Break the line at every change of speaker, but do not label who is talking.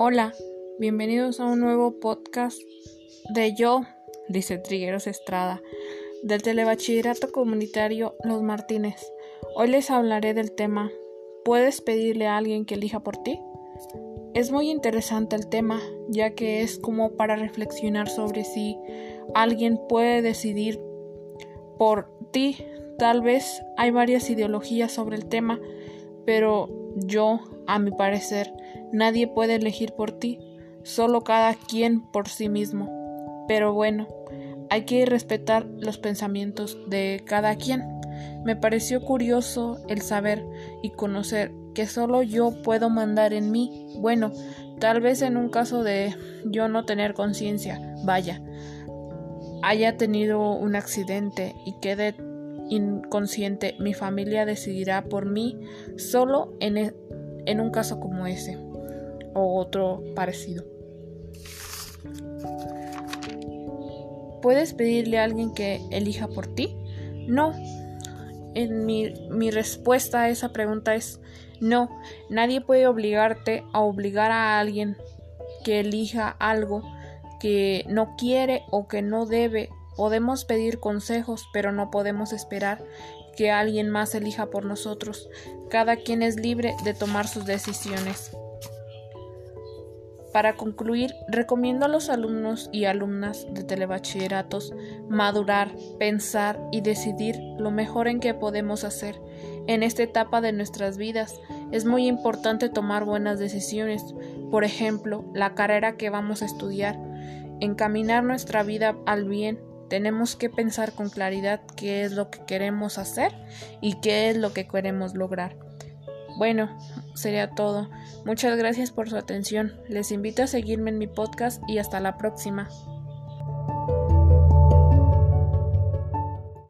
Hola, bienvenidos a un nuevo podcast de yo, dice Trigueros Estrada, del Telebachillerato Comunitario Los Martínez. Hoy les hablaré del tema ¿Puedes pedirle a alguien que elija por ti? Es muy interesante el tema, ya que es como para reflexionar sobre si alguien puede decidir por ti. Tal vez hay varias ideologías sobre el tema, pero yo, a mi parecer, nadie puede elegir por ti, solo cada quien por sí mismo. Pero bueno, hay que respetar los pensamientos de cada quien. Me pareció curioso el saber y conocer que solo yo puedo mandar en mí. Bueno, tal vez en un caso de yo no tener conciencia, vaya, haya tenido un accidente y quede inconsciente, mi familia decidirá por mí solo en, e, en un caso como ese o otro parecido. ¿Puedes pedirle a alguien que elija por ti? No. En mi, mi respuesta a esa pregunta es no. Nadie puede obligarte a obligar a alguien que elija algo que no quiere o que no debe Podemos pedir consejos, pero no podemos esperar que alguien más elija por nosotros. Cada quien es libre de tomar sus decisiones. Para concluir, recomiendo a los alumnos y alumnas de telebachilleratos madurar, pensar y decidir lo mejor en que podemos hacer. En esta etapa de nuestras vidas es muy importante tomar buenas decisiones, por ejemplo, la carrera que vamos a estudiar, encaminar nuestra vida al bien tenemos que pensar con claridad qué es lo que queremos hacer y qué es lo que queremos lograr. Bueno, sería todo. Muchas gracias por su atención. Les invito a seguirme en mi podcast y hasta la próxima.